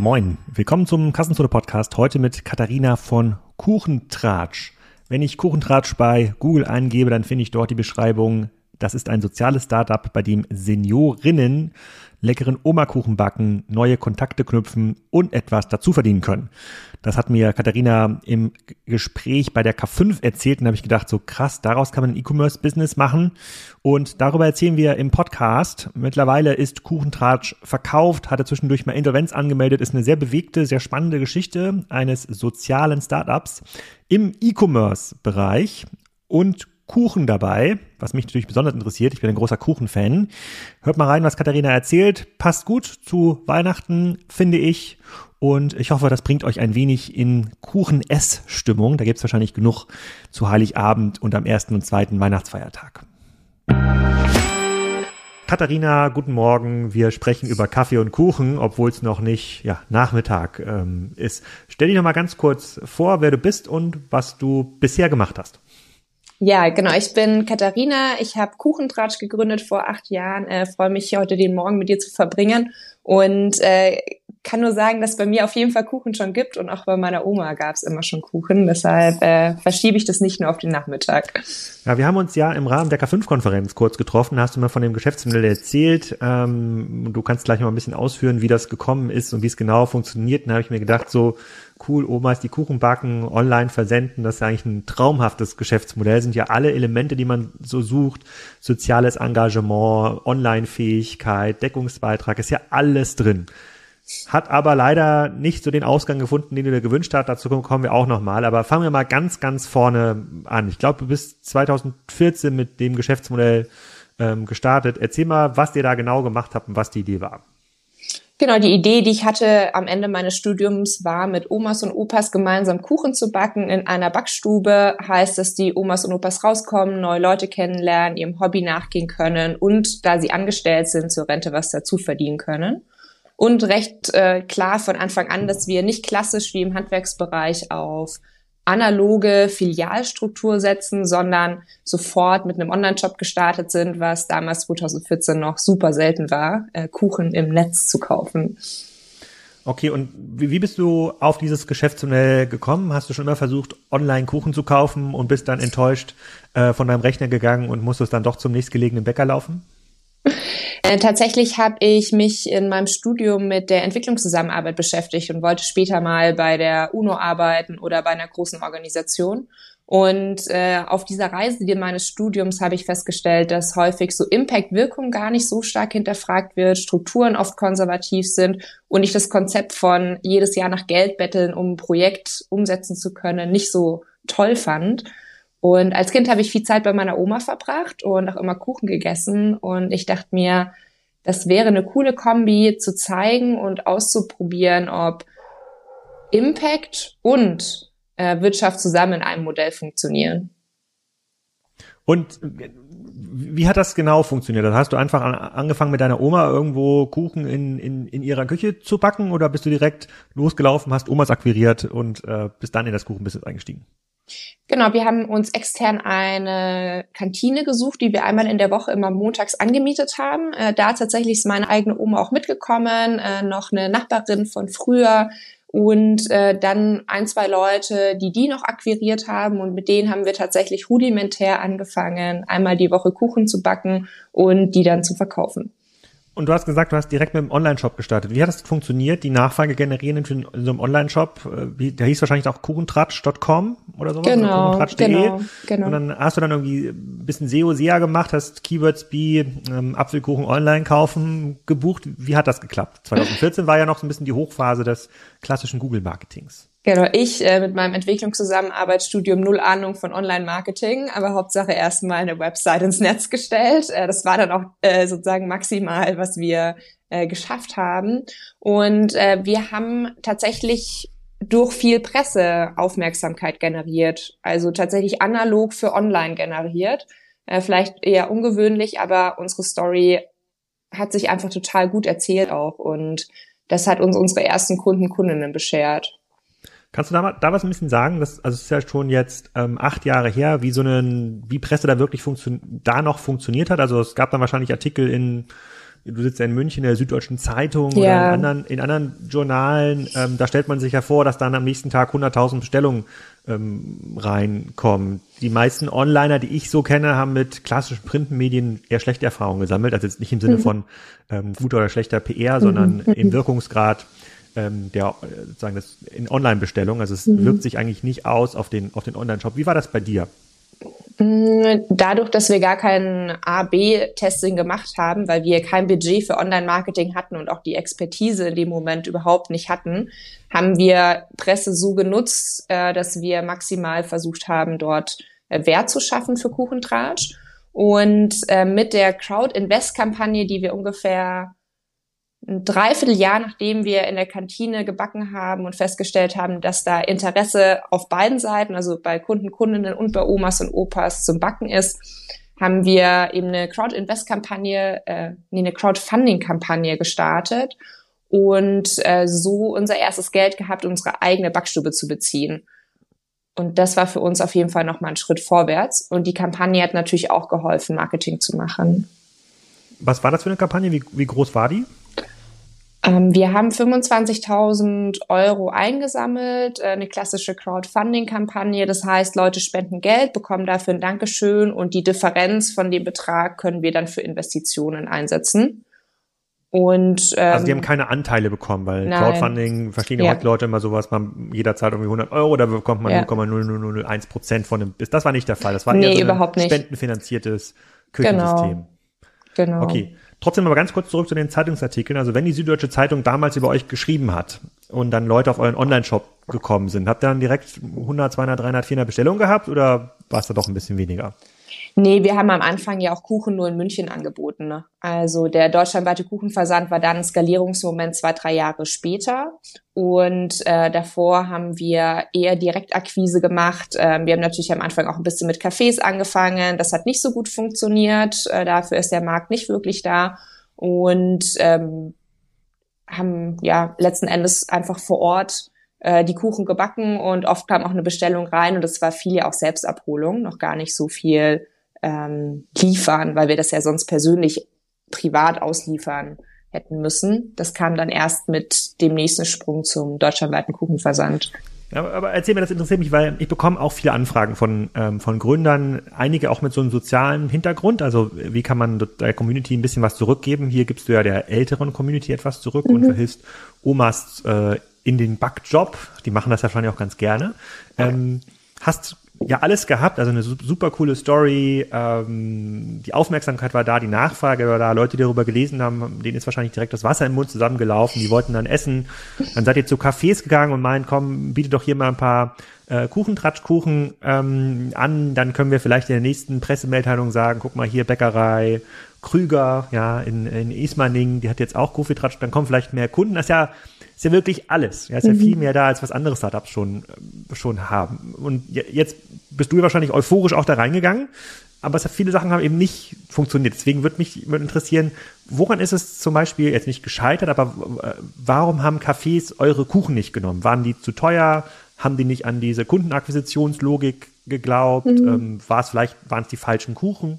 Moin, willkommen zum Kassenzone Podcast. Heute mit Katharina von Kuchentratsch. Wenn ich Kuchentratsch bei Google eingebe, dann finde ich dort die Beschreibung, das ist ein soziales Startup, bei dem Seniorinnen leckeren Omakuchen backen, neue Kontakte knüpfen und etwas dazu verdienen können. Das hat mir Katharina im Gespräch bei der K5 erzählt und habe ich gedacht, so krass, daraus kann man ein E-Commerce-Business machen. Und darüber erzählen wir im Podcast. Mittlerweile ist Kuchentratsch verkauft, hatte zwischendurch mal Insolvenz angemeldet, ist eine sehr bewegte, sehr spannende Geschichte eines sozialen Startups im E-Commerce-Bereich und Kuchen dabei, was mich natürlich besonders interessiert. Ich bin ein großer Kuchenfan. Hört mal rein, was Katharina erzählt. Passt gut zu Weihnachten, finde ich. Und ich hoffe, das bringt euch ein wenig in Kuchen-Ess-Stimmung. Da gibt's wahrscheinlich genug zu Heiligabend und am ersten und zweiten Weihnachtsfeiertag. Katharina, guten Morgen. Wir sprechen über Kaffee und Kuchen, obwohl es noch nicht ja, Nachmittag ähm, ist. Stell dich noch mal ganz kurz vor, wer du bist und was du bisher gemacht hast. Ja, genau. Ich bin Katharina. Ich habe Kuchentratsch gegründet vor acht Jahren. Äh, Freue mich heute den Morgen mit dir zu verbringen und äh, kann nur sagen, dass bei mir auf jeden Fall Kuchen schon gibt und auch bei meiner Oma gab es immer schon Kuchen. Deshalb äh, verschiebe ich das nicht nur auf den Nachmittag. Ja, wir haben uns ja im Rahmen der K5-Konferenz kurz getroffen. hast du mir von dem Geschäftsmodell erzählt. Ähm, du kannst gleich mal ein bisschen ausführen, wie das gekommen ist und wie es genau funktioniert. Dann habe ich mir gedacht, so cool, Omas, die Kuchen backen, online versenden, das ist eigentlich ein traumhaftes Geschäftsmodell. Sind ja alle Elemente, die man so sucht. Soziales Engagement, Online-Fähigkeit, Deckungsbeitrag, ist ja alles drin hat aber leider nicht so den Ausgang gefunden, den du dir gewünscht hast. Dazu kommen wir auch nochmal. Aber fangen wir mal ganz, ganz vorne an. Ich glaube, du bist 2014 mit dem Geschäftsmodell ähm, gestartet. Erzähl mal, was ihr da genau gemacht habt und was die Idee war. Genau, die Idee, die ich hatte am Ende meines Studiums, war mit Omas und Opas gemeinsam Kuchen zu backen in einer Backstube. Heißt, dass die Omas und Opas rauskommen, neue Leute kennenlernen, ihrem Hobby nachgehen können und da sie angestellt sind, zur Rente was dazu verdienen können und recht äh, klar von Anfang an, dass wir nicht klassisch wie im Handwerksbereich auf analoge Filialstruktur setzen, sondern sofort mit einem Online-Shop gestartet sind, was damals 2014 noch super selten war, äh, Kuchen im Netz zu kaufen. Okay, und wie bist du auf dieses Geschäftsmodell gekommen? Hast du schon immer versucht, online Kuchen zu kaufen und bist dann enttäuscht äh, von deinem Rechner gegangen und musstest dann doch zum nächstgelegenen Bäcker laufen? Äh, tatsächlich habe ich mich in meinem Studium mit der Entwicklungszusammenarbeit beschäftigt und wollte später mal bei der UNO arbeiten oder bei einer großen Organisation. Und äh, auf dieser Reise meines Studiums habe ich festgestellt, dass häufig so Impact-Wirkung gar nicht so stark hinterfragt wird, Strukturen oft konservativ sind und ich das Konzept von jedes Jahr nach Geld betteln, um ein Projekt umsetzen zu können, nicht so toll fand. Und als Kind habe ich viel Zeit bei meiner Oma verbracht und auch immer Kuchen gegessen. Und ich dachte mir, das wäre eine coole Kombi zu zeigen und auszuprobieren, ob Impact und äh, Wirtschaft zusammen in einem Modell funktionieren. Und wie hat das genau funktioniert? Dann hast du einfach an, angefangen mit deiner Oma irgendwo Kuchen in, in, in ihrer Küche zu backen oder bist du direkt losgelaufen, hast Omas akquiriert und äh, bist dann in das Kuchenbusiness eingestiegen? Genau, wir haben uns extern eine Kantine gesucht, die wir einmal in der Woche immer montags angemietet haben. Äh, da tatsächlich ist meine eigene Oma auch mitgekommen, äh, noch eine Nachbarin von früher und äh, dann ein, zwei Leute, die die noch akquiriert haben und mit denen haben wir tatsächlich rudimentär angefangen, einmal die Woche Kuchen zu backen und die dann zu verkaufen. Und du hast gesagt, du hast direkt mit dem Online-Shop gestartet. Wie hat das funktioniert, die Nachfrage generieren in so einem Online-Shop? Der hieß wahrscheinlich auch kuchentratsch.com oder sowas? Genau, oder genau, genau. Und dann hast du dann irgendwie ein bisschen SEO, SEA gemacht, hast Keywords wie ähm, Apfelkuchen online kaufen gebucht. Wie hat das geklappt? 2014 war ja noch so ein bisschen die Hochphase des klassischen Google-Marketings. Genau, ich äh, mit meinem Entwicklungszusammenarbeitsstudium null Ahnung von Online-Marketing, aber Hauptsache erstmal eine Website ins Netz gestellt. Äh, das war dann auch äh, sozusagen maximal, was wir äh, geschafft haben. Und äh, wir haben tatsächlich durch viel Presse Aufmerksamkeit generiert, also tatsächlich analog für online generiert. Äh, vielleicht eher ungewöhnlich, aber unsere Story hat sich einfach total gut erzählt auch und das hat uns unsere ersten Kunden, Kundinnen beschert. Kannst du da, da was ein bisschen sagen? Das, also es ist ja schon jetzt ähm, acht Jahre her, wie so eine, wie Presse da wirklich funktioniert, da noch funktioniert hat. Also es gab dann wahrscheinlich Artikel in du sitzt ja in München in der Süddeutschen Zeitung ja. oder in anderen, in anderen Journalen, ähm, da stellt man sich ja vor, dass dann am nächsten Tag 100.000 Bestellungen ähm, reinkommen. Die meisten Onliner, die ich so kenne, haben mit klassischen Printmedien eher schlechte Erfahrungen gesammelt, also jetzt nicht im Sinne mhm. von ähm, guter oder schlechter PR, sondern mhm. im Wirkungsgrad ähm, der äh, sozusagen das in Online-Bestellung. Also es mhm. wirkt sich eigentlich nicht aus auf den auf den Online-Shop. Wie war das bei dir? Mm, dadurch, dass wir gar kein A-B-Testing gemacht haben, weil wir kein Budget für Online-Marketing hatten und auch die Expertise in dem Moment überhaupt nicht hatten, haben wir Presse so genutzt, äh, dass wir maximal versucht haben, dort äh, Wert zu schaffen für Kuchentratsch. Und äh, mit der Crowd-Invest-Kampagne, die wir ungefähr ein Dreivierteljahr, nachdem wir in der Kantine gebacken haben und festgestellt haben, dass da Interesse auf beiden Seiten, also bei Kunden, Kundinnen und bei Omas und Opas zum Backen ist, haben wir eben eine Crowd-Invest-Kampagne, äh, nee, eine Crowdfunding-Kampagne gestartet und äh, so unser erstes Geld gehabt, unsere eigene Backstube zu beziehen. Und das war für uns auf jeden Fall nochmal ein Schritt vorwärts. Und die Kampagne hat natürlich auch geholfen, Marketing zu machen. Was war das für eine Kampagne? Wie, wie groß war die? Ähm, wir haben 25.000 Euro eingesammelt, äh, eine klassische Crowdfunding-Kampagne. Das heißt, Leute spenden Geld, bekommen dafür ein Dankeschön und die Differenz von dem Betrag können wir dann für Investitionen einsetzen. Und, ähm, also die haben keine Anteile bekommen, weil nein. Crowdfunding verstehen ja heute Leute immer sowas, man jederzeit irgendwie 100 Euro, da bekommt man ja. 0,0001 Prozent von dem. Das war nicht der Fall. Das war nee, eher so ein spendenfinanziertes Küchensystem. Genau. genau. Okay. Trotzdem aber ganz kurz zurück zu den Zeitungsartikeln. Also wenn die Süddeutsche Zeitung damals über euch geschrieben hat und dann Leute auf euren Online-Shop gekommen sind, habt ihr dann direkt 100, 200, 300, 400 Bestellungen gehabt oder war es da doch ein bisschen weniger? Nee, wir haben am Anfang ja auch Kuchen nur in München angeboten. Ne? Also der deutschlandweite Kuchenversand war dann ein Skalierungsmoment zwei, drei Jahre später. Und äh, davor haben wir eher Direktakquise gemacht. Ähm, wir haben natürlich am Anfang auch ein bisschen mit Cafés angefangen. Das hat nicht so gut funktioniert. Äh, dafür ist der Markt nicht wirklich da. Und ähm, haben ja letzten Endes einfach vor Ort äh, die Kuchen gebacken und oft kam auch eine Bestellung rein und es war viel ja auch Selbstabholung, noch gar nicht so viel ähm, liefern, weil wir das ja sonst persönlich privat ausliefern hätten müssen. Das kam dann erst mit dem nächsten Sprung zum deutschlandweiten Kuchenversand. Ja, aber erzähl mir, das interessiert mich, weil ich bekomme auch viele Anfragen von, ähm, von Gründern, einige auch mit so einem sozialen Hintergrund. Also wie kann man der Community ein bisschen was zurückgeben? Hier gibst du ja der älteren Community etwas zurück mhm. und verhilfst Omas äh, in den Backjob. Die machen das ja wahrscheinlich auch ganz gerne. Ähm, hast ja alles gehabt, also eine super coole Story. Ähm, die Aufmerksamkeit war da, die Nachfrage war da. Leute, die darüber gelesen haben, denen ist wahrscheinlich direkt das Wasser im Mund zusammengelaufen. Die wollten dann essen. Dann seid ihr zu Cafés gegangen und meint, komm, biete doch hier mal ein paar äh, Kuchentratschkuchen ähm, an. Dann können wir vielleicht in der nächsten Pressemitteilung sagen, guck mal hier Bäckerei Krüger, ja in, in Ismaning, die hat jetzt auch Kofitratsch. Dann kommen vielleicht mehr Kunden. Das ist ja ist ja wirklich alles. Ja, ist ja mhm. viel mehr da, als was andere Startups schon, schon haben. Und jetzt bist du ja wahrscheinlich euphorisch auch da reingegangen, aber es hat viele Sachen haben eben nicht funktioniert. Deswegen würde mich interessieren, woran ist es zum Beispiel jetzt nicht gescheitert, aber warum haben Cafés eure Kuchen nicht genommen? Waren die zu teuer? Haben die nicht an diese Kundenakquisitionslogik geglaubt? Mhm. Ähm, war es vielleicht, waren es die falschen Kuchen?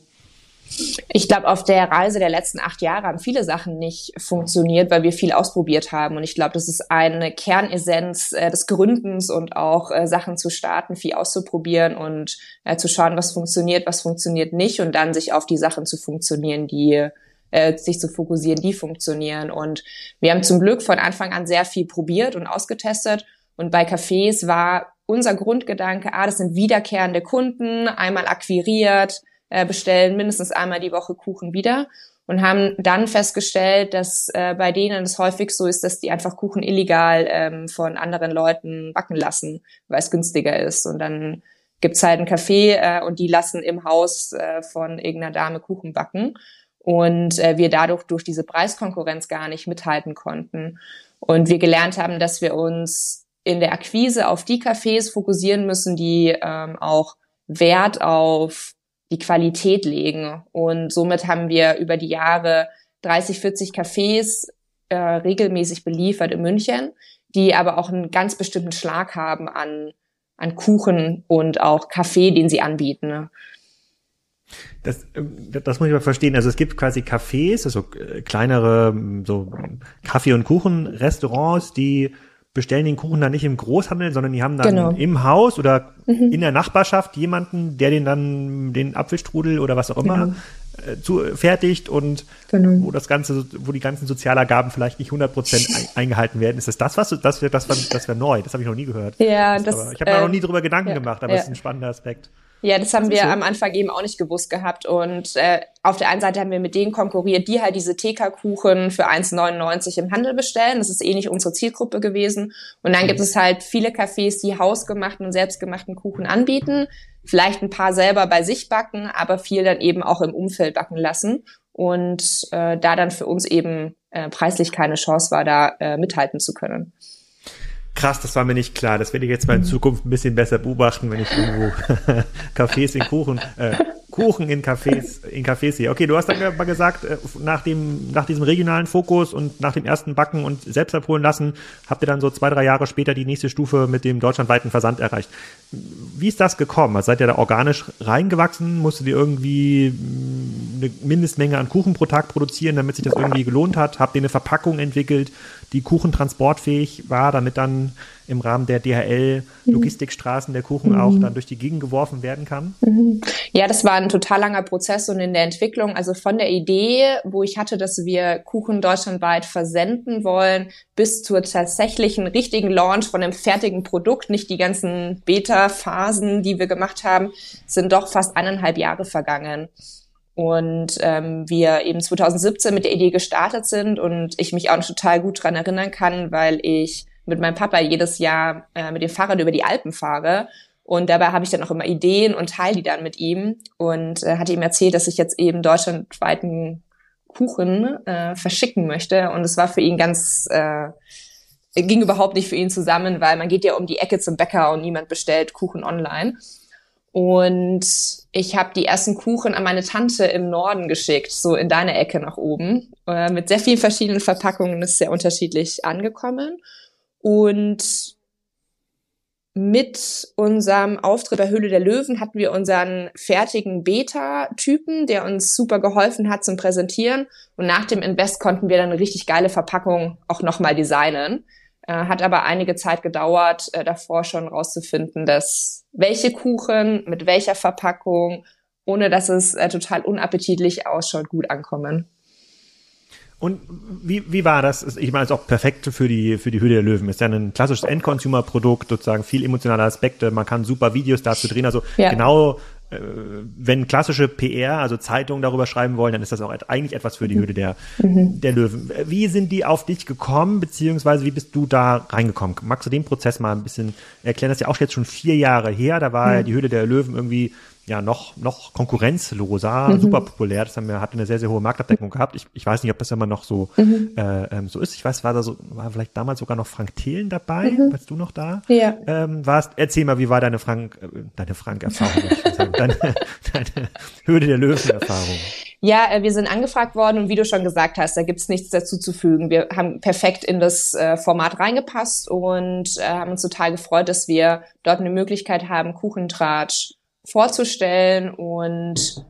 Ich glaube, auf der Reise der letzten acht Jahre haben viele Sachen nicht funktioniert, weil wir viel ausprobiert haben. Und ich glaube, das ist eine Kernessenz äh, des Gründens und auch äh, Sachen zu starten, viel auszuprobieren und äh, zu schauen, was funktioniert, was funktioniert nicht und dann sich auf die Sachen zu funktionieren, die äh, sich zu fokussieren, die funktionieren. Und wir haben zum Glück von Anfang an sehr viel probiert und ausgetestet. Und bei Cafés war unser Grundgedanke, ah, das sind wiederkehrende Kunden, einmal akquiriert, äh, bestellen mindestens einmal die Woche Kuchen wieder und haben dann festgestellt, dass äh, bei denen es häufig so ist, dass die einfach Kuchen illegal ähm, von anderen Leuten backen lassen, weil es günstiger ist. Und dann gibt's halt ein Café äh, und die lassen im Haus äh, von irgendeiner Dame Kuchen backen. Und äh, wir dadurch durch diese Preiskonkurrenz gar nicht mithalten konnten. Und wir gelernt haben, dass wir uns in der Akquise auf die Cafés fokussieren müssen, die ähm, auch Wert auf die Qualität legen. Und somit haben wir über die Jahre 30, 40 Cafés äh, regelmäßig beliefert in München, die aber auch einen ganz bestimmten Schlag haben an, an Kuchen und auch Kaffee, den sie anbieten. Das, ähm, das muss ich mal verstehen. Also es gibt quasi Cafés, also äh, kleinere so Kaffee- und Kuchenrestaurants, die bestellen den Kuchen dann nicht im Großhandel, sondern die haben dann genau. im Haus oder mhm. in der Nachbarschaft jemanden, der den dann den Apfelstrudel oder was auch immer genau. äh, zu, fertigt und genau. wo das ganze, wo die ganzen Sozialergaben vielleicht nicht 100 Prozent eingehalten werden. Ist das das, was du, das wäre das, das wär neu? Das habe ich noch nie gehört. Ja, das, das ich habe äh, mir noch nie drüber Gedanken ja, gemacht, aber es ja. ist ein spannender Aspekt. Ja, das haben wir so. am Anfang eben auch nicht gewusst gehabt. Und äh, auf der einen Seite haben wir mit denen konkurriert, die halt diese TK-Kuchen für 1,99 im Handel bestellen. Das ist eh nicht unsere Zielgruppe gewesen. Und dann mhm. gibt es halt viele Cafés, die hausgemachten und selbstgemachten Kuchen anbieten. Vielleicht ein paar selber bei sich backen, aber viel dann eben auch im Umfeld backen lassen. Und äh, da dann für uns eben äh, preislich keine Chance war, da äh, mithalten zu können. Krass, das war mir nicht klar. Das werde ich jetzt mal in Zukunft ein bisschen besser beobachten, wenn ich irgendwo Cafés in Kuchen, äh, Kuchen in Cafés, in Cafés sehe. Okay, du hast dann mal gesagt, äh, nach dem, nach diesem regionalen Fokus und nach dem ersten Backen und selbst abholen lassen, habt ihr dann so zwei, drei Jahre später die nächste Stufe mit dem deutschlandweiten Versand erreicht. Wie ist das gekommen? Also seid ihr da organisch reingewachsen? Musstet ihr irgendwie eine Mindestmenge an Kuchen pro Tag produzieren, damit sich das irgendwie gelohnt hat? Habt ihr eine Verpackung entwickelt, die kuchentransportfähig war, damit dann im Rahmen der DHL-Logistikstraßen der Kuchen mhm. auch dann durch die Gegend geworfen werden kann? Mhm. Ja, das war ein total langer Prozess und in der Entwicklung, also von der Idee, wo ich hatte, dass wir Kuchen deutschlandweit versenden wollen, bis zur tatsächlichen richtigen Launch von einem fertigen Produkt, nicht die ganzen Beta-Phasen, die wir gemacht haben, sind doch fast eineinhalb Jahre vergangen und ähm, wir eben 2017 mit der Idee gestartet sind und ich mich auch total gut dran erinnern kann, weil ich mit meinem Papa jedes Jahr äh, mit dem Fahrrad über die Alpen fahre. Und dabei habe ich dann auch immer Ideen und teile die dann mit ihm. Und äh, hatte ihm erzählt, dass ich jetzt eben deutschlandweiten Kuchen äh, verschicken möchte. Und es war für ihn ganz äh, ging überhaupt nicht für ihn zusammen, weil man geht ja um die Ecke zum Bäcker und niemand bestellt Kuchen online. Und ich habe die ersten Kuchen an meine Tante im Norden geschickt, so in deine Ecke nach oben, äh, mit sehr vielen verschiedenen Verpackungen, ist sehr unterschiedlich angekommen. Und mit unserem Auftritt bei Höhle der Löwen hatten wir unseren fertigen Beta-Typen, der uns super geholfen hat zum Präsentieren. Und nach dem Invest konnten wir dann eine richtig geile Verpackung auch nochmal designen. Äh, hat aber einige Zeit gedauert, äh, davor schon rauszufinden, dass welche Kuchen mit welcher Verpackung, ohne dass es äh, total unappetitlich ausschaut, gut ankommen. Und wie, wie war das? Ich meine, es ist auch perfekt für die, für die Höhle der Löwen. Ist ja ein klassisches Endconsumer-Produkt, sozusagen viel emotionale Aspekte. Man kann super Videos dazu drehen. Also ja. genau wenn klassische PR, also Zeitungen darüber schreiben wollen, dann ist das auch eigentlich etwas für die Höhle der, mhm. der Löwen. Wie sind die auf dich gekommen, beziehungsweise wie bist du da reingekommen? Magst du den Prozess mal ein bisschen erklären? Das ist ja auch jetzt schon vier Jahre her, da war mhm. ja die Höhle der Löwen irgendwie ja noch, noch konkurrenzloser, mhm. super populär. Das haben wir, hatte eine sehr, sehr hohe Marktabdeckung gehabt. Ich, ich weiß nicht, ob das immer noch so, mhm. äh, ähm, so ist. Ich weiß, war da so, war vielleicht damals sogar noch Frank Thelen dabei? Mhm. Warst du noch da? Ja. Ähm, warst, erzähl mal, wie war deine Frank, äh, deine Frank-Erfahrung, deine, deine Höhle der Löwen-Erfahrung? Ja, äh, wir sind angefragt worden und wie du schon gesagt hast, da gibt's nichts dazu zu fügen. Wir haben perfekt in das äh, Format reingepasst und äh, haben uns total gefreut, dass wir dort eine Möglichkeit haben, Kuchentratsch vorzustellen und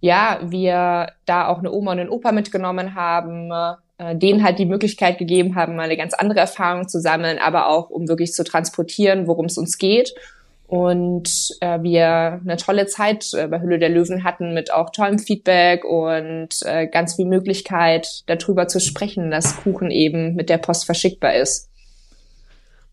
ja, wir da auch eine Oma und einen Opa mitgenommen haben, äh, denen halt die Möglichkeit gegeben haben, mal eine ganz andere Erfahrung zu sammeln, aber auch um wirklich zu transportieren, worum es uns geht. Und äh, wir eine tolle Zeit äh, bei Hülle der Löwen hatten mit auch tollem Feedback und äh, ganz viel Möglichkeit, darüber zu sprechen, dass Kuchen eben mit der Post verschickbar ist.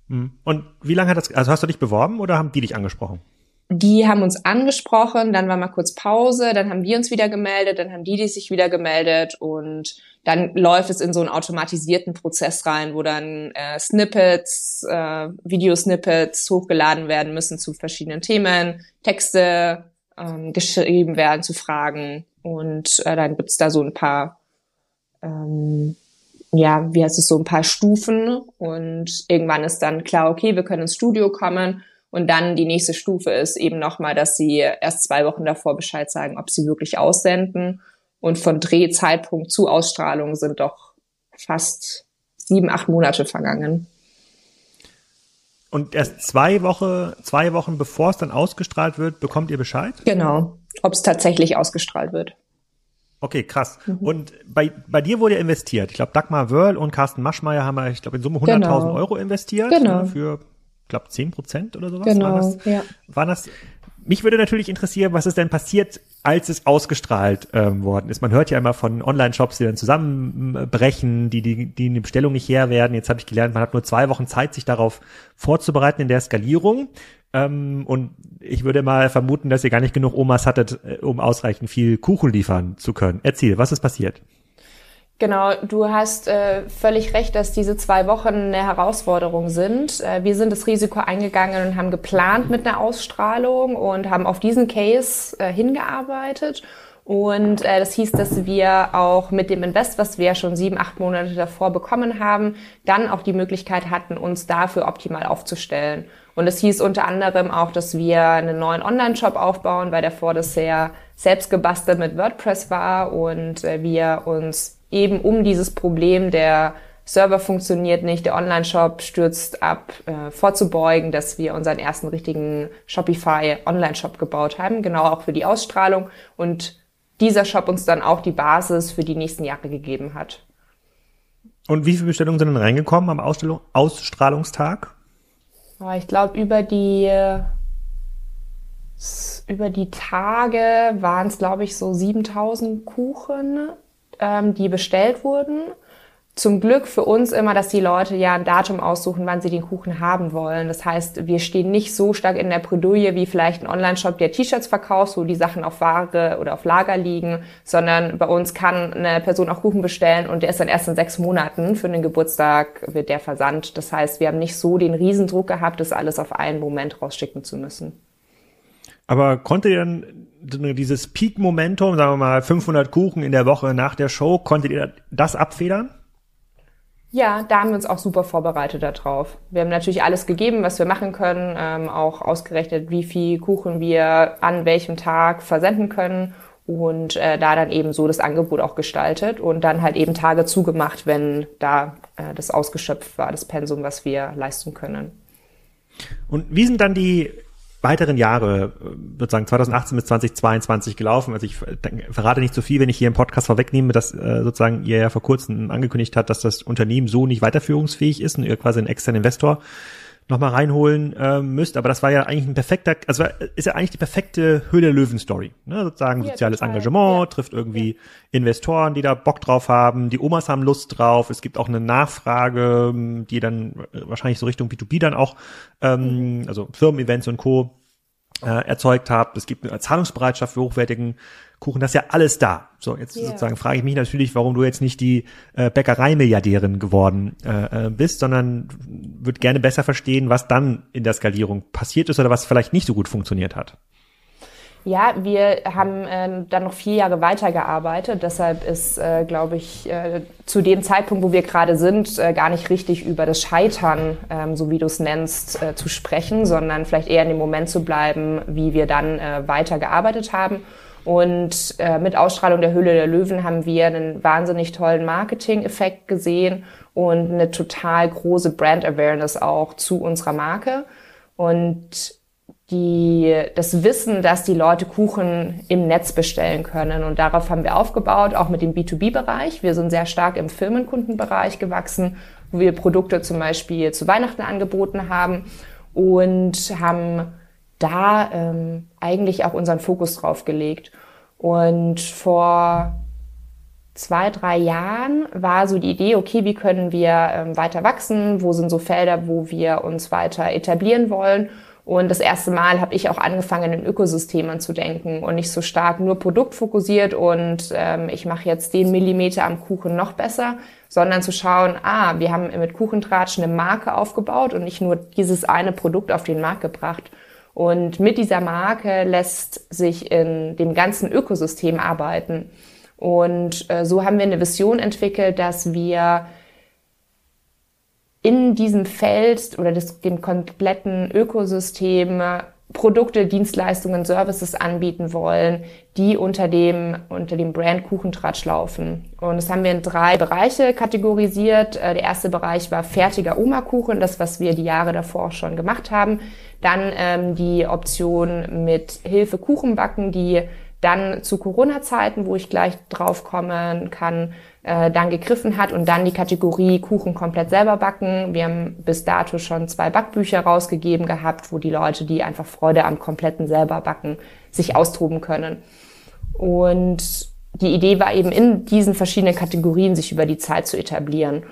Hm. Und wie lange hat das, also hast du dich beworben oder haben die dich angesprochen? Die haben uns angesprochen, dann war mal kurz Pause, dann haben wir uns wieder gemeldet, dann haben die, die sich wieder gemeldet und dann läuft es in so einen automatisierten Prozess rein, wo dann äh, Snippets, äh, Videosnippets hochgeladen werden müssen zu verschiedenen Themen, Texte ähm, geschrieben werden zu Fragen und äh, dann gibt's da so ein paar ähm, ja, wie heißt es, so ein paar Stufen und irgendwann ist dann klar, okay, wir können ins Studio kommen und dann die nächste Stufe ist eben nochmal, dass sie erst zwei Wochen davor Bescheid sagen, ob sie wirklich aussenden. Und von Drehzeitpunkt zu Ausstrahlung sind doch fast sieben, acht Monate vergangen. Und erst zwei Wochen, zwei Wochen bevor es dann ausgestrahlt wird, bekommt ihr Bescheid? Genau. ob es tatsächlich ausgestrahlt wird. Okay, krass. Mhm. Und bei, bei dir wurde ja investiert. Ich glaube, Dagmar Wörl und Carsten Maschmeyer haben, ich glaube, in Summe 100.000 genau. Euro investiert. Genau. Ne, für, glaube, 10 Prozent oder sowas. Genau, war das, ja. War das, mich würde natürlich interessieren, was ist denn passiert, als es ausgestrahlt ähm, worden ist. Man hört ja immer von Online-Shops, die dann zusammenbrechen, die, die, die eine Bestellung nicht her werden. Jetzt habe ich gelernt, man hat nur zwei Wochen Zeit, sich darauf vorzubereiten in der Skalierung. Ähm, und ich würde mal vermuten, dass ihr gar nicht genug Omas hattet, äh, um ausreichend viel Kuchen liefern zu können. Erzähl, was ist passiert? Genau, du hast äh, völlig recht, dass diese zwei Wochen eine Herausforderung sind. Äh, wir sind das Risiko eingegangen und haben geplant mit einer Ausstrahlung und haben auf diesen Case äh, hingearbeitet. Und äh, das hieß, dass wir auch mit dem Invest, was wir schon sieben, acht Monate davor bekommen haben, dann auch die Möglichkeit hatten, uns dafür optimal aufzustellen. Und es hieß unter anderem auch, dass wir einen neuen Online-Shop aufbauen, weil davor das sehr selbst gebastelt mit WordPress war und äh, wir uns eben um dieses Problem der Server funktioniert nicht, der Online-Shop stürzt ab, äh, vorzubeugen, dass wir unseren ersten richtigen Shopify Online-Shop gebaut haben, genau auch für die Ausstrahlung und dieser Shop uns dann auch die Basis für die nächsten Jahre gegeben hat. Und wie viele Bestellungen sind dann reingekommen am Ausstellung Ausstrahlungstag? Ich glaube, über die über die Tage waren es, glaube ich, so 7000 Kuchen, ähm, die bestellt wurden zum Glück für uns immer, dass die Leute ja ein Datum aussuchen, wann sie den Kuchen haben wollen. Das heißt, wir stehen nicht so stark in der Bredouille wie vielleicht ein Online-Shop, der T-Shirts verkauft, wo die Sachen auf Ware oder auf Lager liegen, sondern bei uns kann eine Person auch Kuchen bestellen und der ist dann erst in sechs Monaten. Für den Geburtstag wird der versandt. Das heißt, wir haben nicht so den Riesendruck gehabt, das alles auf einen Moment rausschicken zu müssen. Aber konnte ihr dann dieses Peak-Momentum, sagen wir mal 500 Kuchen in der Woche nach der Show, konntet ihr das abfedern? Ja, da haben wir uns auch super vorbereitet darauf. Wir haben natürlich alles gegeben, was wir machen können, ähm, auch ausgerechnet, wie viel Kuchen wir an welchem Tag versenden können und äh, da dann eben so das Angebot auch gestaltet und dann halt eben Tage zugemacht, wenn da äh, das ausgeschöpft war, das Pensum, was wir leisten können. Und wie sind dann die weiteren Jahre, äh, sozusagen 2018 bis 2022 gelaufen. Also ich verrate nicht zu so viel, wenn ich hier im Podcast vorwegnehme, dass äh, sozusagen ihr ja vor kurzem angekündigt hat, dass das Unternehmen so nicht weiterführungsfähig ist und ihr quasi einen externen Investor nochmal reinholen äh, müsst. Aber das war ja eigentlich ein perfekter, also ist ja eigentlich die perfekte Höhle Löwen-Story. Ne? Sozusagen ja, soziales total. Engagement, ja. trifft irgendwie ja. Investoren, die da Bock drauf haben, die Omas haben Lust drauf, es gibt auch eine Nachfrage, die dann wahrscheinlich so Richtung B2B dann auch, ähm, mhm. also Firmen-Events und Co. Äh, erzeugt habt. Es gibt eine Zahlungsbereitschaft für hochwertigen Kuchen, das ist ja alles da. So, jetzt yeah. sozusagen frage ich mich natürlich, warum du jetzt nicht die äh, Bäckereimilliardärin geworden äh, äh, bist, sondern würde gerne besser verstehen, was dann in der Skalierung passiert ist oder was vielleicht nicht so gut funktioniert hat. Ja, wir haben äh, dann noch vier Jahre weitergearbeitet. Deshalb ist, äh, glaube ich, äh, zu dem Zeitpunkt, wo wir gerade sind, äh, gar nicht richtig über das Scheitern, ähm, so wie du es nennst, äh, zu sprechen, sondern vielleicht eher in dem Moment zu bleiben, wie wir dann äh, weitergearbeitet haben. Und äh, mit Ausstrahlung der Höhle der Löwen haben wir einen wahnsinnig tollen Marketing-Effekt gesehen und eine total große Brand-Awareness auch zu unserer Marke. Und die, das Wissen, dass die Leute Kuchen im Netz bestellen können. Und darauf haben wir aufgebaut, auch mit dem B2B-Bereich. Wir sind sehr stark im Firmenkundenbereich gewachsen, wo wir Produkte zum Beispiel zu Weihnachten angeboten haben und haben da ähm, eigentlich auch unseren Fokus drauf gelegt. Und vor zwei, drei Jahren war so die Idee, okay, wie können wir ähm, weiter wachsen? Wo sind so Felder, wo wir uns weiter etablieren wollen? Und das erste Mal habe ich auch angefangen, in Ökosystemen zu denken und nicht so stark nur produktfokussiert und ähm, ich mache jetzt den Millimeter am Kuchen noch besser, sondern zu schauen, ah, wir haben mit Kuchentratsch eine Marke aufgebaut und nicht nur dieses eine Produkt auf den Markt gebracht. Und mit dieser Marke lässt sich in dem ganzen Ökosystem arbeiten. Und äh, so haben wir eine Vision entwickelt, dass wir in diesem Feld oder des, dem kompletten Ökosystem Produkte, Dienstleistungen, Services anbieten wollen, die unter dem, unter dem Brand Kuchentratsch laufen. Und das haben wir in drei Bereiche kategorisiert. Äh, der erste Bereich war fertiger Oma-Kuchen, das, was wir die Jahre davor schon gemacht haben. Dann ähm, die Option mit Hilfe Kuchenbacken, die dann zu Corona-Zeiten, wo ich gleich drauf kommen kann, äh, dann gegriffen hat und dann die Kategorie Kuchen komplett selber backen. Wir haben bis dato schon zwei Backbücher rausgegeben gehabt, wo die Leute, die einfach Freude am kompletten selber backen, sich austoben können. Und die Idee war eben in diesen verschiedenen Kategorien sich über die Zeit zu etablieren.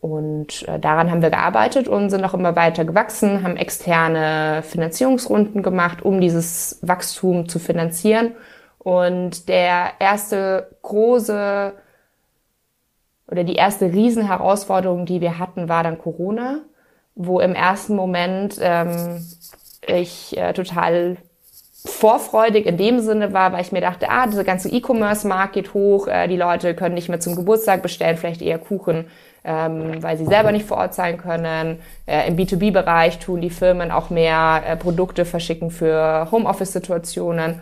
Und äh, daran haben wir gearbeitet und sind auch immer weiter gewachsen, haben externe Finanzierungsrunden gemacht, um dieses Wachstum zu finanzieren. Und der erste große oder die erste Riesenherausforderung, die wir hatten, war dann Corona, wo im ersten Moment ähm, ich äh, total vorfreudig in dem Sinne war, weil ich mir dachte, ah, dieser ganze E-Commerce-Markt geht hoch, äh, die Leute können nicht mehr zum Geburtstag bestellen, vielleicht eher Kuchen ähm, weil sie selber nicht vor Ort sein können. Äh, Im B2B-Bereich tun die Firmen auch mehr äh, Produkte verschicken für Homeoffice-Situationen.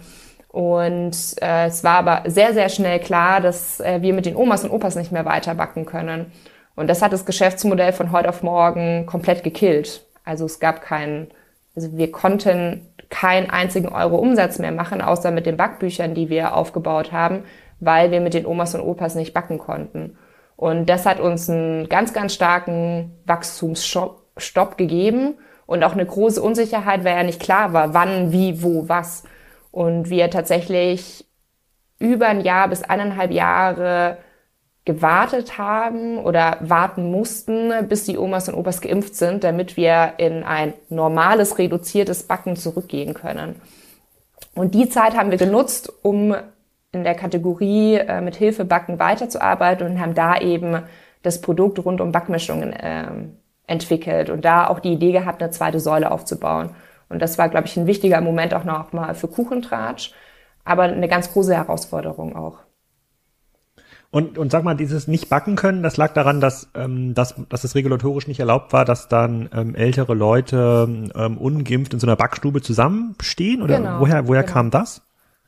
Und äh, es war aber sehr, sehr schnell klar, dass äh, wir mit den Omas und Opas nicht mehr weiter backen können. Und das hat das Geschäftsmodell von heute auf morgen komplett gekillt. Also es gab keinen, also wir konnten keinen einzigen Euro Umsatz mehr machen, außer mit den Backbüchern, die wir aufgebaut haben, weil wir mit den Omas und Opas nicht backen konnten. Und das hat uns einen ganz, ganz starken Wachstumsstopp gegeben und auch eine große Unsicherheit, weil ja nicht klar war, wann, wie, wo, was. Und wir tatsächlich über ein Jahr bis eineinhalb Jahre gewartet haben oder warten mussten, bis die Omas und Opas geimpft sind, damit wir in ein normales, reduziertes Backen zurückgehen können. Und die Zeit haben wir genutzt, um in der Kategorie äh, mit Hilfe Backen weiterzuarbeiten und haben da eben das Produkt rund um Backmischungen äh, entwickelt und da auch die Idee gehabt, eine zweite Säule aufzubauen. Und das war, glaube ich, ein wichtiger Moment auch noch mal für Kuchentratsch, aber eine ganz große Herausforderung auch. Und, und sag mal, dieses nicht backen können, das lag daran, dass, ähm, dass, dass es regulatorisch nicht erlaubt war, dass dann ähm, ältere Leute ähm, ungeimpft in so einer Backstube zusammenstehen? Oder genau, woher, woher genau. kam das?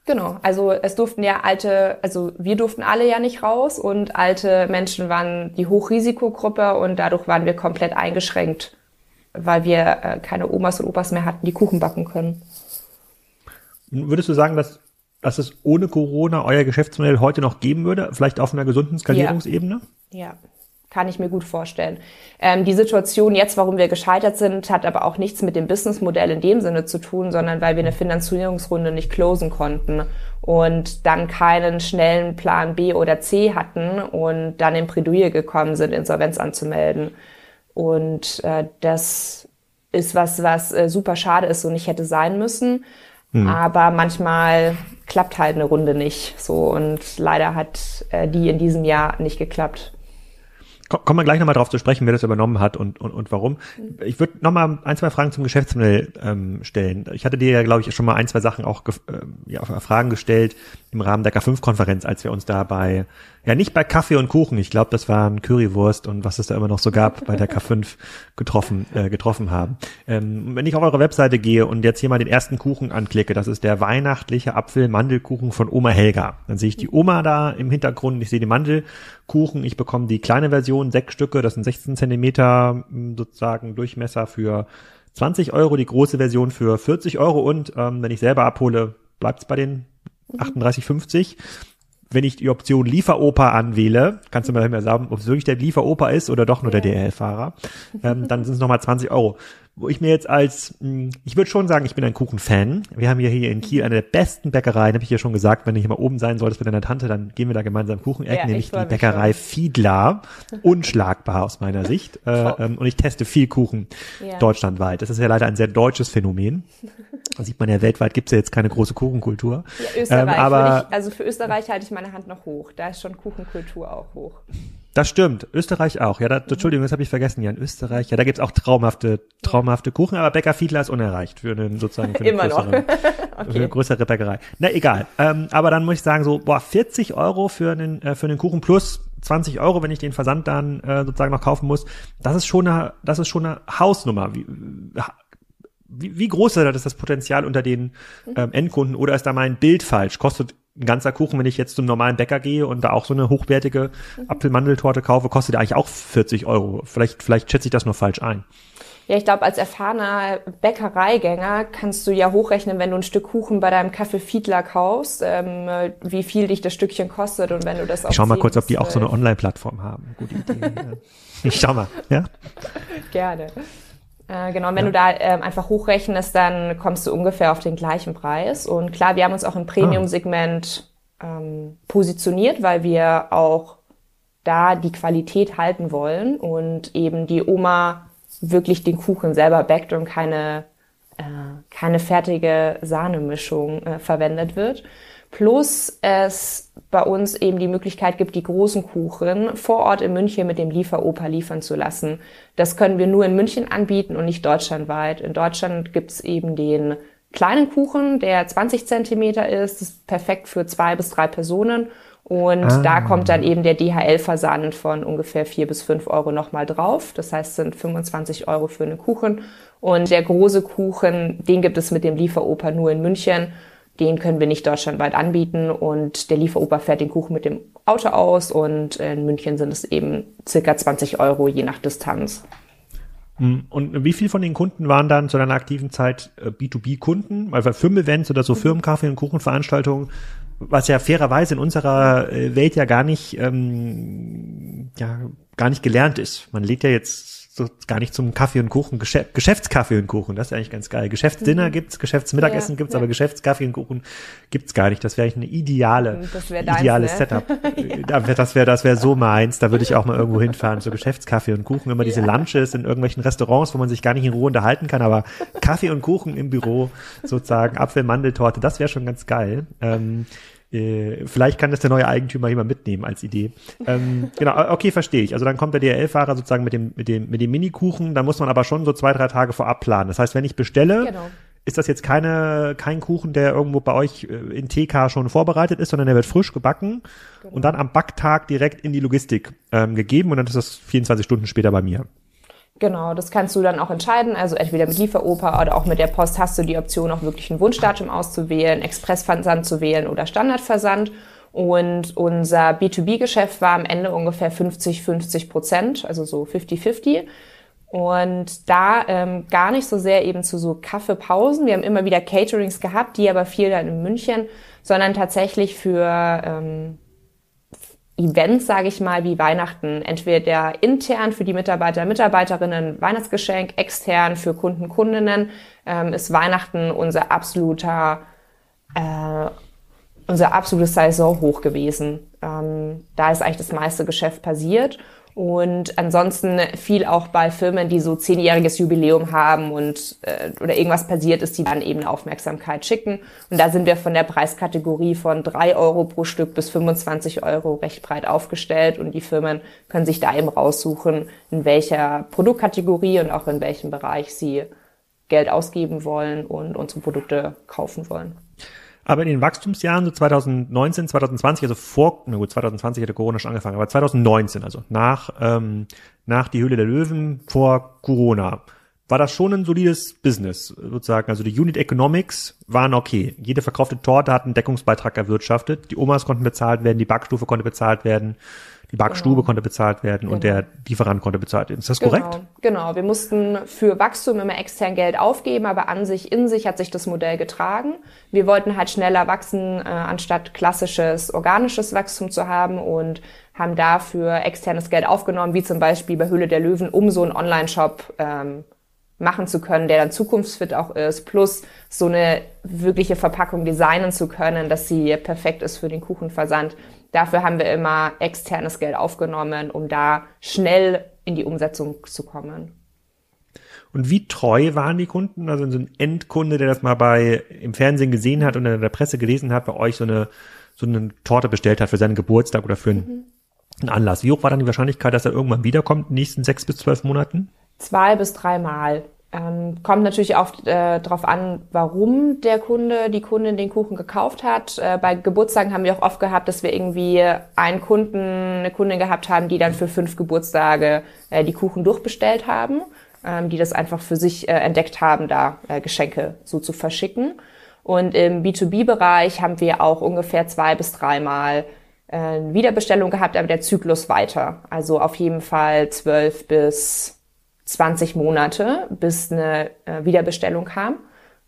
Genau, also es durften ja alte, also wir durften alle ja nicht raus und alte Menschen waren die Hochrisikogruppe und dadurch waren wir komplett eingeschränkt, weil wir äh, keine Omas und Opas mehr hatten, die Kuchen backen können. Würdest du sagen, dass, dass es ohne Corona euer Geschäftsmodell heute noch geben würde, vielleicht auf einer gesunden Skalierungsebene? Ja. ja kann ich mir gut vorstellen. Ähm, die Situation jetzt, warum wir gescheitert sind, hat aber auch nichts mit dem Businessmodell in dem Sinne zu tun, sondern weil wir eine Finanzierungsrunde nicht closen konnten und dann keinen schnellen Plan B oder C hatten und dann in Bredouille gekommen sind, Insolvenz anzumelden. Und äh, das ist was, was äh, super schade ist und nicht hätte sein müssen. Hm. Aber manchmal klappt halt eine Runde nicht so und leider hat äh, die in diesem Jahr nicht geklappt kommen wir gleich nochmal drauf zu sprechen, wer das übernommen hat und, und, und warum. Ich würde nochmal ein, zwei Fragen zum Geschäftsmodell ähm, stellen. Ich hatte dir ja, glaube ich, schon mal ein, zwei Sachen auch äh, ja, Fragen gestellt im Rahmen der K5-Konferenz, als wir uns da bei ja nicht bei Kaffee und Kuchen, ich glaube, das waren Currywurst und was es da immer noch so gab bei der K5 getroffen, äh, getroffen haben. Ähm, wenn ich auf eure Webseite gehe und jetzt hier mal den ersten Kuchen anklicke, das ist der weihnachtliche Apfel-Mandelkuchen von Oma Helga. Dann sehe ich die Oma da im Hintergrund, ich sehe den Mandelkuchen, ich bekomme die kleine Version, sechs Stücke, das sind 16 Zentimeter hm, sozusagen Durchmesser für 20 Euro, die große Version für 40 Euro. Und ähm, wenn ich selber abhole, bleibt es bei den 38,50 wenn ich die Option Lieferoper anwähle, kannst du mir sagen, ob es wirklich der Lieferoper ist oder doch nur ja. der DRL-Fahrer, ähm, dann sind es nochmal 20 Euro wo ich mir jetzt als, hm, ich würde schon sagen, ich bin ein Kuchenfan. Wir haben hier, hier in Kiel eine der besten Bäckereien, habe ich ja schon gesagt, wenn du hier mal oben sein solltest mit deiner Tante, dann gehen wir da gemeinsam Kuchen essen, ja, nämlich die Bäckerei Fiedler. Unschlagbar aus meiner Sicht. äh, ähm, und ich teste viel Kuchen ja. deutschlandweit. Das ist ja leider ein sehr deutsches Phänomen. Da sieht man ja, weltweit gibt es ja jetzt keine große Kuchenkultur. Ja, Österreich, ähm, aber, ich, also für Österreich halte ich meine Hand noch hoch. Da ist schon Kuchenkultur auch hoch. Das stimmt. Österreich auch. Ja, da, mhm. Entschuldigung, das habe ich vergessen. Ja, in Österreich, ja, da gibt's auch traumhafte, traumhafte Kuchen, aber Bäcker Fiedler ist unerreicht für einen sozusagen für eine, Immer größere, noch. okay. für eine größere Bäckerei. Na egal. Ähm, aber dann muss ich sagen, so, boah, 40 Euro für einen, äh, für einen Kuchen plus 20 Euro, wenn ich den Versand dann äh, sozusagen noch kaufen muss, das ist schon eine, das ist schon eine Hausnummer. Wie, wie, wie groß ist das Potenzial unter den mhm. ähm, Endkunden oder ist da mein Bild falsch? Kostet ein ganzer Kuchen, wenn ich jetzt zum normalen Bäcker gehe und da auch so eine hochwertige mhm. Apfelmandeltorte kaufe, kostet eigentlich auch 40 Euro. Vielleicht, vielleicht schätze ich das nur falsch ein. Ja, ich glaube, als erfahrener Bäckereigänger kannst du ja hochrechnen, wenn du ein Stück Kuchen bei deinem Kaffee Fiedler kaufst, ähm, wie viel dich das Stückchen kostet und wenn du das Ich schau mal kurz, ob die auch so eine Online-Plattform haben. Gute Idee. ich schau mal, ja? Gerne. Äh, genau, und wenn ja. du da ähm, einfach hochrechnest, dann kommst du ungefähr auf den gleichen Preis. Und klar, wir haben uns auch im Premium-Segment ähm, positioniert, weil wir auch da die Qualität halten wollen und eben die Oma wirklich den Kuchen selber backt und keine, äh, keine fertige Sahnemischung äh, verwendet wird. Plus es bei uns eben die Möglichkeit gibt, die großen Kuchen vor Ort in München mit dem Lieferoper liefern zu lassen. Das können wir nur in München anbieten und nicht deutschlandweit. In Deutschland gibt's eben den kleinen Kuchen, der 20 Zentimeter ist. Das ist perfekt für zwei bis drei Personen. Und ah. da kommt dann eben der DHL-Versand von ungefähr vier bis fünf Euro nochmal drauf. Das heißt, es sind 25 Euro für einen Kuchen. Und der große Kuchen, den gibt es mit dem Lieferoper nur in München. Den können wir nicht deutschlandweit anbieten. Und der Lieferoper fährt den Kuchen mit dem Auto aus. Und in München sind es eben circa 20 Euro je nach Distanz. Hm, und wie viel von den Kunden waren dann zu deiner aktiven Zeit äh, B2B-Kunden? Weil bei Firmen-Events oder so mhm. Firmenkaffee- und Kuchenveranstaltungen was ja fairerweise in unserer äh, Welt ja gar nicht, ähm, ja, gar nicht gelernt ist. Man lädt ja jetzt so gar nicht zum Kaffee und Kuchen, Geschäft, Geschäftskaffee und Kuchen. Das ist eigentlich ganz geil. Geschäftsdinner mhm. gibt's, Geschäftsmittagessen ja, gibt's, ja. aber Geschäftskaffee und Kuchen gibt's gar nicht. Das wäre eigentlich eine ideale, ideales ne? Setup. ja. Das wäre, das wäre so meins. Da würde ich auch mal irgendwo hinfahren. So Geschäftskaffee und Kuchen. Immer diese Lunches in irgendwelchen Restaurants, wo man sich gar nicht in Ruhe unterhalten kann, aber Kaffee und Kuchen im Büro sozusagen, Apfel-Mandeltorte, das wäre schon ganz geil. Ähm, äh, vielleicht kann das der neue Eigentümer hier mal mitnehmen als Idee. Ähm, genau, okay, verstehe ich. Also dann kommt der DRL-Fahrer sozusagen mit dem, mit dem, mit dem Minikuchen. Da muss man aber schon so zwei, drei Tage vorab planen. Das heißt, wenn ich bestelle, genau. ist das jetzt keine, kein Kuchen, der irgendwo bei euch äh, in TK schon vorbereitet ist, sondern der wird frisch gebacken genau. und dann am Backtag direkt in die Logistik ähm, gegeben und dann ist das 24 Stunden später bei mir. Genau, das kannst du dann auch entscheiden. Also entweder mit Lieferoper oder auch mit der Post hast du die Option, auch wirklich ein Wunschdatum auszuwählen, Expressversand zu wählen oder Standardversand. Und unser B2B-Geschäft war am Ende ungefähr 50, 50 Prozent, also so 50-50. Und da ähm, gar nicht so sehr eben zu so Kaffeepausen. Wir haben immer wieder Caterings gehabt, die aber viel dann in München, sondern tatsächlich für ähm, Events, sage ich mal, wie Weihnachten. Entweder intern für die Mitarbeiter, Mitarbeiterinnen Weihnachtsgeschenk, extern für Kunden, Kundinnen ähm, ist Weihnachten unser absoluter, äh, unser absolutes Saisonhoch gewesen. Ähm, da ist eigentlich das meiste Geschäft passiert. Und ansonsten viel auch bei Firmen, die so zehnjähriges Jubiläum haben und äh, oder irgendwas passiert ist, die dann eben Aufmerksamkeit schicken. Und da sind wir von der Preiskategorie von drei Euro pro Stück bis 25 Euro recht breit aufgestellt. Und die Firmen können sich da eben raussuchen, in welcher Produktkategorie und auch in welchem Bereich sie Geld ausgeben wollen und unsere Produkte kaufen wollen. Aber in den Wachstumsjahren, so 2019, 2020, also vor, na gut, 2020 hätte Corona schon angefangen, aber 2019, also nach, ähm, nach die Höhle der Löwen, vor Corona, war das schon ein solides Business, sozusagen. Also die Unit Economics waren okay. Jede verkaufte Torte hat einen Deckungsbeitrag erwirtschaftet. Die Omas konnten bezahlt werden, die Backstufe konnte bezahlt werden. Die Backstube genau. konnte bezahlt werden genau. und der Lieferant konnte bezahlt werden. Ist das genau. korrekt? Genau. Wir mussten für Wachstum immer extern Geld aufgeben, aber an sich, in sich hat sich das Modell getragen. Wir wollten halt schneller wachsen, äh, anstatt klassisches organisches Wachstum zu haben und haben dafür externes Geld aufgenommen, wie zum Beispiel bei Höhle der Löwen, um so einen Online-Shop ähm, machen zu können, der dann zukunftsfit auch ist, plus so eine wirkliche Verpackung designen zu können, dass sie perfekt ist für den Kuchenversand. Dafür haben wir immer externes Geld aufgenommen, um da schnell in die Umsetzung zu kommen. Und wie treu waren die Kunden? Also so ein Endkunde, der das mal bei im Fernsehen gesehen hat und in der Presse gelesen hat, bei euch so eine so eine Torte bestellt hat für seinen Geburtstag oder für einen, mhm. einen Anlass. Wie hoch war dann die Wahrscheinlichkeit, dass er irgendwann wiederkommt in den nächsten sechs bis zwölf Monaten? Zwei bis dreimal. Ähm, kommt natürlich auch äh, darauf an, warum der Kunde, die Kundin den Kuchen gekauft hat. Äh, bei Geburtstagen haben wir auch oft gehabt, dass wir irgendwie einen Kunden, eine Kundin gehabt haben, die dann für fünf Geburtstage äh, die Kuchen durchbestellt haben, ähm, die das einfach für sich äh, entdeckt haben, da äh, Geschenke so zu verschicken. Und im B2B-Bereich haben wir auch ungefähr zwei bis dreimal äh, Wiederbestellung gehabt, aber der Zyklus weiter. Also auf jeden Fall zwölf bis 20 Monate, bis eine äh, Wiederbestellung kam.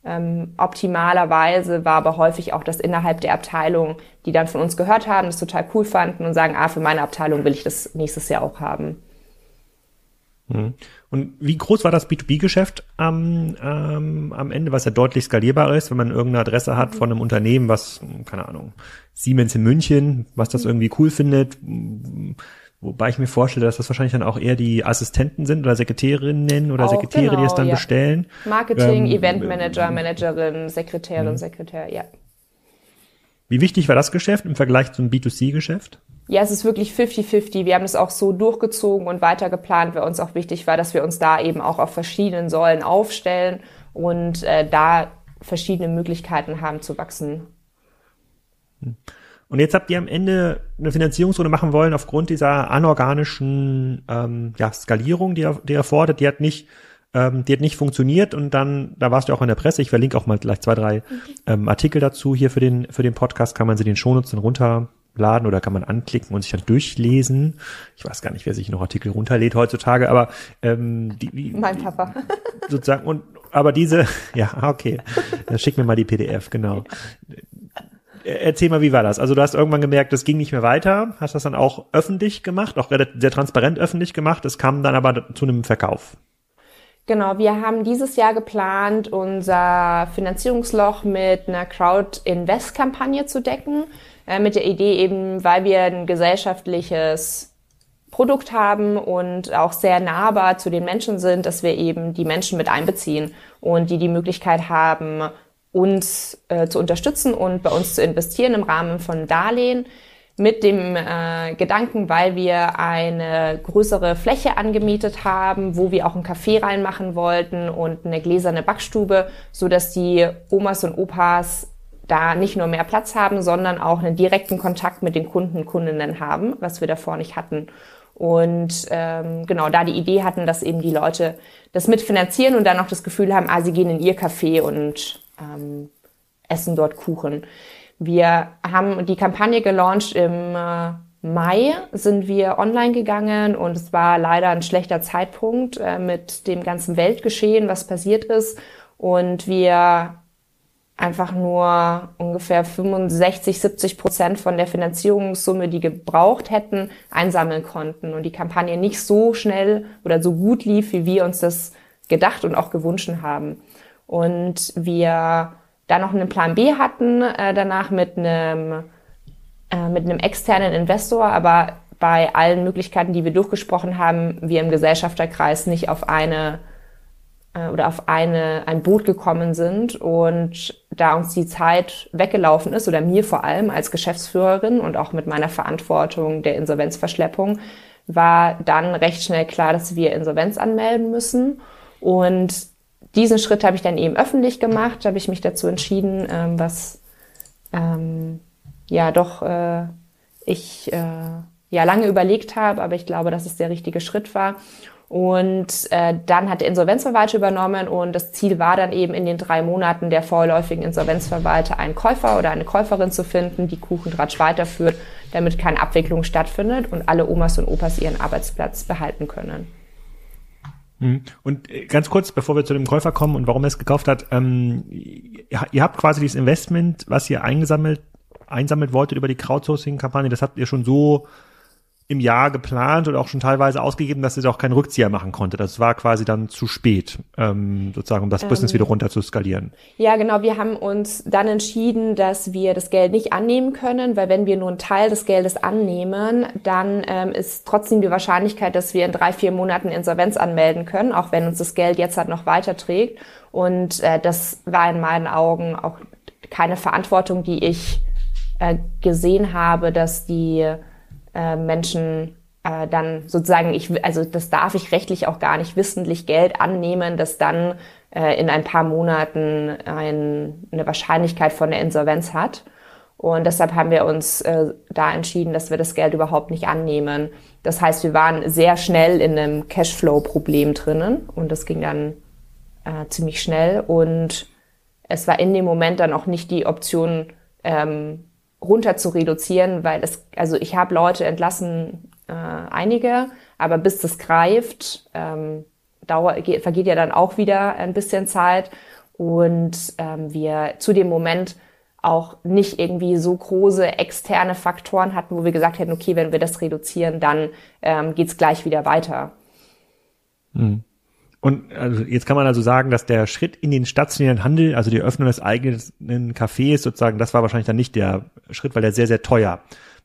Ähm, optimalerweise war aber häufig auch, dass innerhalb der Abteilung, die dann von uns gehört haben, das total cool fanden und sagen, ah, für meine Abteilung will ich das nächstes Jahr auch haben. Mhm. Und wie groß war das B2B-Geschäft am, ähm, am Ende, was ja deutlich skalierbar ist, wenn man irgendeine Adresse hat von einem Unternehmen, was, keine Ahnung, Siemens in München, was das irgendwie cool findet, wobei ich mir vorstelle, dass das wahrscheinlich dann auch eher die Assistenten sind oder Sekretärinnen oder auch, Sekretäre, genau, die es dann ja. bestellen. Marketing, ähm, Eventmanager, Managerin, Sekretärin, mhm. Sekretär, ja. Wie wichtig war das Geschäft im Vergleich zum B2C-Geschäft? Ja, es ist wirklich 50-50. Wir haben es auch so durchgezogen und weiter geplant, weil uns auch wichtig war, dass wir uns da eben auch auf verschiedenen Säulen aufstellen und äh, da verschiedene Möglichkeiten haben zu wachsen. Und jetzt habt ihr am Ende eine Finanzierungsrunde machen wollen aufgrund dieser anorganischen ähm, ja, Skalierung, die ihr, die ihr fordert. Die hat nicht ähm, die hat nicht funktioniert und dann, da warst du auch in der Presse, ich verlinke auch mal gleich zwei, drei ähm, Artikel dazu hier für den, für den Podcast, kann man sie den Shownotes runterladen oder kann man anklicken und sich dann durchlesen. Ich weiß gar nicht, wer sich noch Artikel runterlädt heutzutage, aber ähm, die, mein Papa. Sozusagen, und aber diese, ja, okay, dann schick mir mal die PDF, genau. Erzähl mal, wie war das? Also du hast irgendwann gemerkt, das ging nicht mehr weiter, hast das dann auch öffentlich gemacht, auch sehr transparent öffentlich gemacht, es kam dann aber zu einem Verkauf. Genau, wir haben dieses Jahr geplant, unser Finanzierungsloch mit einer Crowd-Invest-Kampagne zu decken, äh, mit der Idee eben, weil wir ein gesellschaftliches Produkt haben und auch sehr nahbar zu den Menschen sind, dass wir eben die Menschen mit einbeziehen und die die Möglichkeit haben, uns äh, zu unterstützen und bei uns zu investieren im Rahmen von Darlehen mit dem äh, Gedanken, weil wir eine größere Fläche angemietet haben, wo wir auch ein Café reinmachen wollten und eine gläserne Backstube, so dass die Omas und Opas da nicht nur mehr Platz haben, sondern auch einen direkten Kontakt mit den Kunden und Kundinnen haben, was wir davor nicht hatten. Und ähm, genau da die Idee hatten, dass eben die Leute das mitfinanzieren und dann auch das Gefühl haben, ah, sie gehen in ihr Café und ähm, essen dort Kuchen. Wir haben die Kampagne gelauncht im äh, Mai sind wir online gegangen und es war leider ein schlechter Zeitpunkt äh, mit dem ganzen Weltgeschehen, was passiert ist. Und wir einfach nur ungefähr 65, 70 Prozent von der Finanzierungssumme, die gebraucht hätten, einsammeln konnten und die Kampagne nicht so schnell oder so gut lief, wie wir uns das gedacht und auch gewünscht haben. Und wir da noch einen Plan B hatten, äh, danach mit einem, äh, mit einem externen Investor, aber bei allen Möglichkeiten, die wir durchgesprochen haben, wir im Gesellschafterkreis nicht auf eine äh, oder auf eine, ein Boot gekommen sind und da uns die Zeit weggelaufen ist oder mir vor allem als Geschäftsführerin und auch mit meiner Verantwortung der Insolvenzverschleppung, war dann recht schnell klar, dass wir Insolvenz anmelden müssen. Und diesen Schritt habe ich dann eben öffentlich gemacht, habe ich mich dazu entschieden, ähm, was ähm, ja doch äh, ich äh, ja lange überlegt habe, aber ich glaube, dass es der richtige Schritt war. Und äh, dann hat der Insolvenzverwalter übernommen und das Ziel war dann eben in den drei Monaten der vorläufigen Insolvenzverwalter einen Käufer oder eine Käuferin zu finden, die Kuchentratsch weiterführt, damit keine Abwicklung stattfindet und alle Omas und Opas ihren Arbeitsplatz behalten können. Mhm. Und äh, ganz kurz, bevor wir zu dem Käufer kommen und warum er es gekauft hat, ähm, ihr, habt quasi dieses Investment, was ihr eingesammelt, einsammelt wolltet über die Crowdsourcing-Kampagne, das habt ihr schon so im Jahr geplant und auch schon teilweise ausgegeben, dass ihr auch keinen Rückzieher machen konnte. Das war quasi dann zu spät, ähm, sozusagen, um das ähm, Business wieder runter zu skalieren. Ja, genau. Wir haben uns dann entschieden, dass wir das Geld nicht annehmen können, weil wenn wir nur einen Teil des Geldes annehmen, dann ähm, ist trotzdem die Wahrscheinlichkeit, dass wir in drei, vier Monaten Insolvenz anmelden können, auch wenn uns das Geld jetzt halt noch weiter trägt. Und äh, das war in meinen Augen auch keine Verantwortung, die ich äh, gesehen habe, dass die äh, Menschen äh, dann sozusagen, ich, also das darf ich rechtlich auch gar nicht wissentlich Geld annehmen, das dann äh, in ein paar Monaten ein, eine Wahrscheinlichkeit von der Insolvenz hat. Und deshalb haben wir uns äh, da entschieden, dass wir das Geld überhaupt nicht annehmen. Das heißt, wir waren sehr schnell in einem Cashflow-Problem drinnen und das ging dann äh, ziemlich schnell. Und es war in dem Moment dann auch nicht die Option, ähm, runter zu reduzieren, weil es, also ich habe Leute entlassen, äh, einige, aber bis das greift, ähm, dauert, vergeht ja dann auch wieder ein bisschen Zeit und ähm, wir zu dem Moment auch nicht irgendwie so große externe Faktoren hatten, wo wir gesagt hätten, okay, wenn wir das reduzieren, dann ähm, geht gleich wieder weiter. Mhm. Und also jetzt kann man also sagen, dass der Schritt in den stationären Handel, also die Öffnung des eigenen Cafés sozusagen, das war wahrscheinlich dann nicht der Schritt, weil der sehr, sehr teuer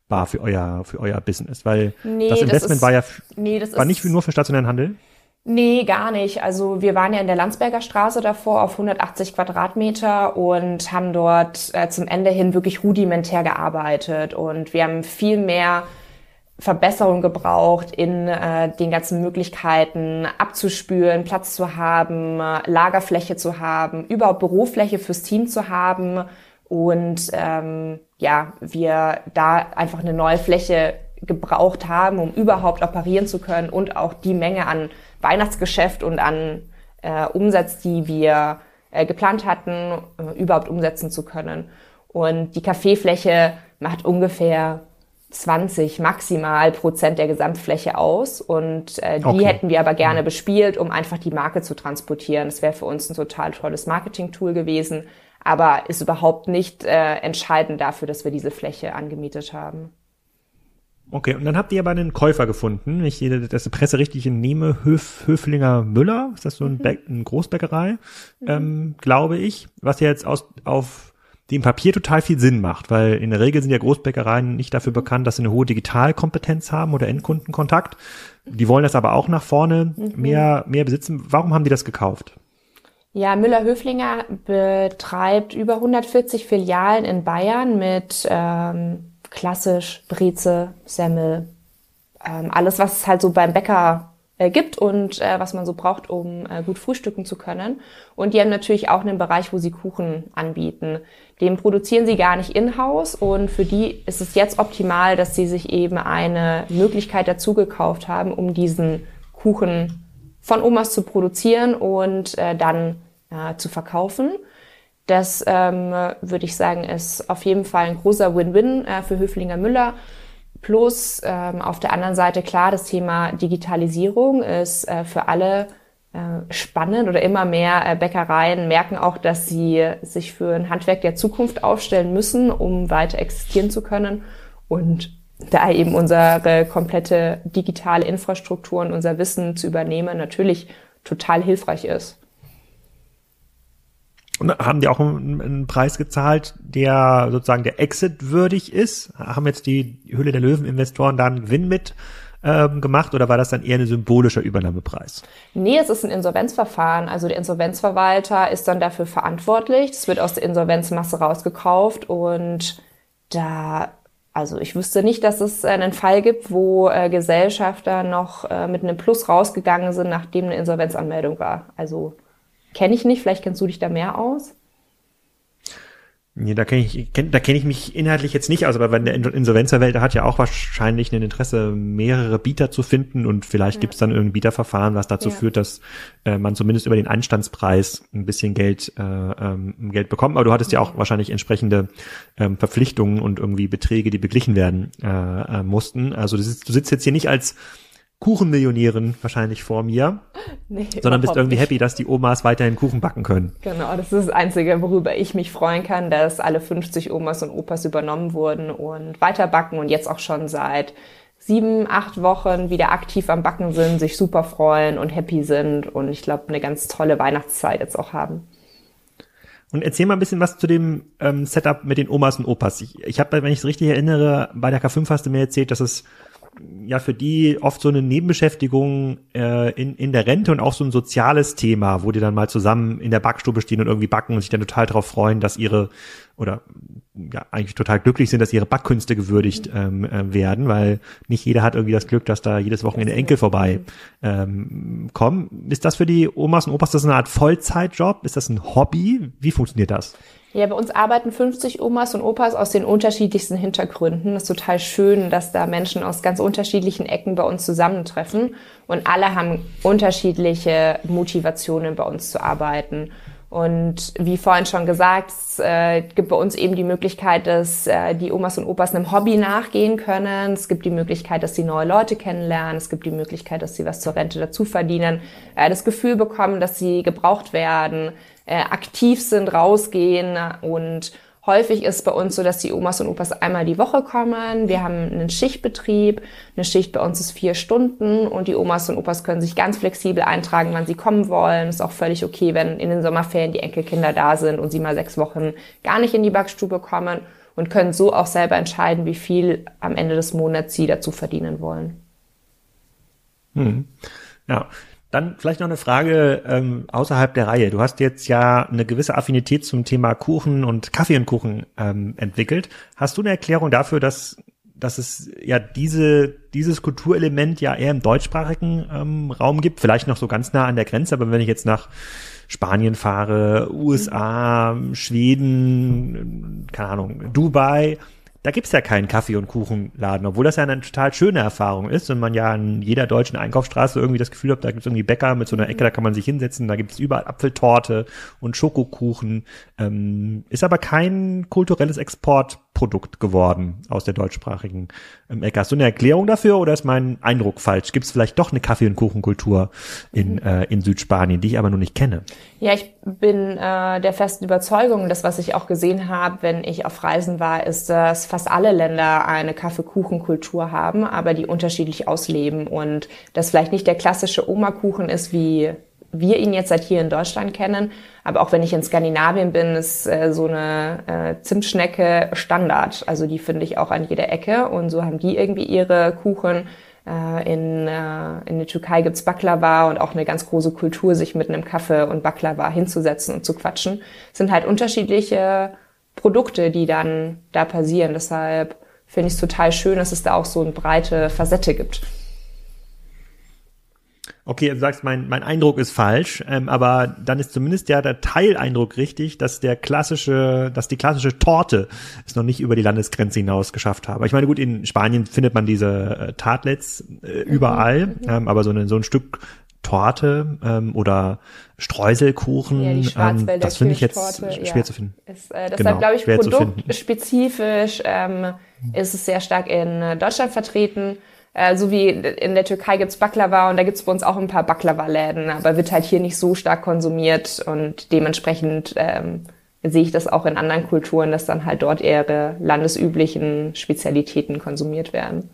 war für euer, für euer Business, weil nee, das Investment das ist, war ja, nee, war nicht nur für stationären Handel. Nee, gar nicht. Also wir waren ja in der Landsberger Straße davor auf 180 Quadratmeter und haben dort äh, zum Ende hin wirklich rudimentär gearbeitet und wir haben viel mehr Verbesserung gebraucht in äh, den ganzen Möglichkeiten abzuspülen, Platz zu haben, äh, Lagerfläche zu haben, überhaupt Bürofläche fürs Team zu haben und ähm, ja, wir da einfach eine neue Fläche gebraucht haben, um überhaupt operieren zu können und auch die Menge an Weihnachtsgeschäft und an äh, Umsatz, die wir äh, geplant hatten, äh, überhaupt umsetzen zu können. Und die Kaffeefläche macht ungefähr 20 maximal Prozent der Gesamtfläche aus und äh, die okay. hätten wir aber gerne bespielt, um einfach die Marke zu transportieren. Das wäre für uns ein total tolles Marketing-Tool gewesen, aber ist überhaupt nicht äh, entscheidend dafür, dass wir diese Fläche angemietet haben. Okay, und dann habt ihr aber einen Käufer gefunden, wenn ich das Presse richtig nehme, Höf, Höflinger Müller, ist das so ein, mhm. eine Großbäckerei, mhm. ähm, glaube ich, was ja jetzt aus, auf die im Papier total viel Sinn macht, weil in der Regel sind ja Großbäckereien nicht dafür bekannt, dass sie eine hohe Digitalkompetenz haben oder Endkundenkontakt. Die wollen das aber auch nach vorne mhm. mehr, mehr besitzen. Warum haben die das gekauft? Ja, Müller-Höflinger betreibt über 140 Filialen in Bayern mit ähm, klassisch Breze, Semmel, ähm, alles, was es halt so beim Bäcker äh, gibt und äh, was man so braucht, um äh, gut frühstücken zu können. Und die haben natürlich auch einen Bereich, wo sie Kuchen anbieten. Den produzieren sie gar nicht in-house und für die ist es jetzt optimal, dass sie sich eben eine Möglichkeit dazu gekauft haben, um diesen Kuchen von Omas zu produzieren und äh, dann äh, zu verkaufen. Das ähm, würde ich sagen, ist auf jeden Fall ein großer Win-Win äh, für Höflinger Müller. Plus ähm, auf der anderen Seite klar, das Thema Digitalisierung ist äh, für alle äh, spannend oder immer mehr äh, Bäckereien merken auch, dass sie sich für ein Handwerk der Zukunft aufstellen müssen, um weiter existieren zu können. Und da eben unsere komplette digitale Infrastruktur und unser Wissen zu übernehmen natürlich total hilfreich ist. Und haben die auch einen, einen, Preis gezahlt, der sozusagen der Exit würdig ist? Haben jetzt die Hülle der Löwen-Investoren da einen Gewinn mit ähm, gemacht oder war das dann eher ein symbolischer Übernahmepreis? Nee, es ist ein Insolvenzverfahren. Also der Insolvenzverwalter ist dann dafür verantwortlich. Es wird aus der Insolvenzmasse rausgekauft und da also ich wüsste nicht, dass es einen Fall gibt, wo äh, Gesellschafter noch äh, mit einem Plus rausgegangen sind, nachdem eine Insolvenzanmeldung war. Also Kenne ich nicht, vielleicht kennst du dich da mehr aus? Nee, da kenne ich, kenn, da kenne ich mich inhaltlich jetzt nicht aus, aber wenn der Insolvenzverwalter hat ja auch wahrscheinlich ein Interesse, mehrere Bieter zu finden und vielleicht ja. gibt es dann irgendein Bieterverfahren, was dazu ja. führt, dass äh, man zumindest über den Anstandspreis ein bisschen Geld, äh, ähm, Geld bekommt. Aber du hattest ja auch wahrscheinlich entsprechende ähm, Verpflichtungen und irgendwie Beträge, die beglichen werden äh, äh, mussten. Also sitzt, du sitzt jetzt hier nicht als Kuchenmillionärin wahrscheinlich vor mir, nee, sondern bist irgendwie nicht. happy, dass die Omas weiterhin Kuchen backen können. Genau, das ist das Einzige, worüber ich mich freuen kann, dass alle 50 Omas und Opas übernommen wurden und weiter backen und jetzt auch schon seit sieben, acht Wochen wieder aktiv am Backen sind, sich super freuen und happy sind und ich glaube, eine ganz tolle Weihnachtszeit jetzt auch haben. Und erzähl mal ein bisschen was zu dem ähm, Setup mit den Omas und Opas. Ich, ich habe, wenn ich es richtig erinnere, bei der K5 hast du mir erzählt, dass es ja für die oft so eine Nebenbeschäftigung äh, in, in der Rente und auch so ein soziales Thema, wo die dann mal zusammen in der Backstube stehen und irgendwie backen und sich dann total darauf freuen, dass ihre oder ja eigentlich total glücklich sind, dass ihre Backkünste gewürdigt ähm, äh, werden, weil nicht jeder hat irgendwie das Glück, dass da jedes Wochenende Enkel vorbei ähm, kommen. Ist das für die Omas und Opas das eine Art Vollzeitjob? Ist das ein Hobby? Wie funktioniert das? Ja, bei uns arbeiten 50 Omas und Opas aus den unterschiedlichsten Hintergründen. Das ist total schön, dass da Menschen aus ganz unterschiedlichen Ecken bei uns zusammentreffen und alle haben unterschiedliche Motivationen bei uns zu arbeiten. Und wie vorhin schon gesagt, es äh, gibt bei uns eben die Möglichkeit, dass äh, die Omas und Opas einem Hobby nachgehen können. Es gibt die Möglichkeit, dass sie neue Leute kennenlernen. Es gibt die Möglichkeit, dass sie was zur Rente dazu verdienen. Äh, das Gefühl bekommen, dass sie gebraucht werden, äh, aktiv sind, rausgehen und Häufig ist bei uns so, dass die Omas und Opas einmal die Woche kommen. Wir haben einen Schichtbetrieb. Eine Schicht bei uns ist vier Stunden und die Omas und Opas können sich ganz flexibel eintragen, wann sie kommen wollen. Ist auch völlig okay, wenn in den Sommerferien die Enkelkinder da sind und sie mal sechs Wochen gar nicht in die Backstube kommen und können so auch selber entscheiden, wie viel am Ende des Monats sie dazu verdienen wollen. Hm. Ja, dann vielleicht noch eine Frage ähm, außerhalb der Reihe. Du hast jetzt ja eine gewisse Affinität zum Thema Kuchen und Kaffee und Kuchen ähm, entwickelt. Hast du eine Erklärung dafür, dass dass es ja diese dieses Kulturelement ja eher im deutschsprachigen ähm, Raum gibt, vielleicht noch so ganz nah an der Grenze, aber wenn ich jetzt nach Spanien fahre, USA, Schweden, keine Ahnung, Dubai, da gibt's ja keinen Kaffee- und Kuchenladen, obwohl das ja eine total schöne Erfahrung ist und man ja an jeder deutschen Einkaufsstraße irgendwie das Gefühl hat, da gibt's irgendwie Bäcker mit so einer Ecke, da kann man sich hinsetzen, da gibt's überall Apfeltorte und Schokokuchen. Ähm, ist aber kein kulturelles Exportprodukt geworden aus der deutschsprachigen ähm, Ecke. Hast du eine Erklärung dafür oder ist mein Eindruck falsch? Gibt's vielleicht doch eine Kaffee- und Kuchenkultur in, mhm. äh, in Südspanien, die ich aber noch nicht kenne? Ja, ich bin äh, der festen Überzeugung, das, was ich auch gesehen habe, wenn ich auf Reisen war, ist, dass fast alle Länder eine Kaffeekuchenkultur haben, aber die unterschiedlich ausleben und das vielleicht nicht der klassische Oma-Kuchen ist, wie wir ihn jetzt seit hier in Deutschland kennen. Aber auch wenn ich in Skandinavien bin, ist äh, so eine äh, Zimtschnecke Standard. Also die finde ich auch an jeder Ecke und so haben die irgendwie ihre Kuchen. Äh, in, äh, in der Türkei gibt's Baklava und auch eine ganz große Kultur, sich mit einem Kaffee und Baklava hinzusetzen und zu quatschen. Es sind halt unterschiedliche Produkte, die dann da passieren. Deshalb finde ich es total schön, dass es da auch so eine breite Facette gibt. Okay, du sagst, mein, mein Eindruck ist falsch, ähm, aber dann ist zumindest ja der Teileindruck richtig, dass der klassische, dass die klassische Torte es noch nicht über die Landesgrenze hinaus geschafft habe. Ich meine, gut, in Spanien findet man diese äh, Tartlets äh, überall, mhm, ähm, aber so, eine, so ein Stück Torte ähm, oder Streuselkuchen, ja, ähm, das finde ich jetzt schwer ja. zu finden. Ist, äh, deshalb genau, glaube ich, produktspezifisch ähm, ist es sehr stark in Deutschland vertreten. Äh, so wie in der Türkei gibt's Baklava und da gibt's bei uns auch ein paar Baklava-Läden, aber wird halt hier nicht so stark konsumiert und dementsprechend ähm, sehe ich das auch in anderen Kulturen, dass dann halt dort eher landesüblichen Spezialitäten konsumiert werden.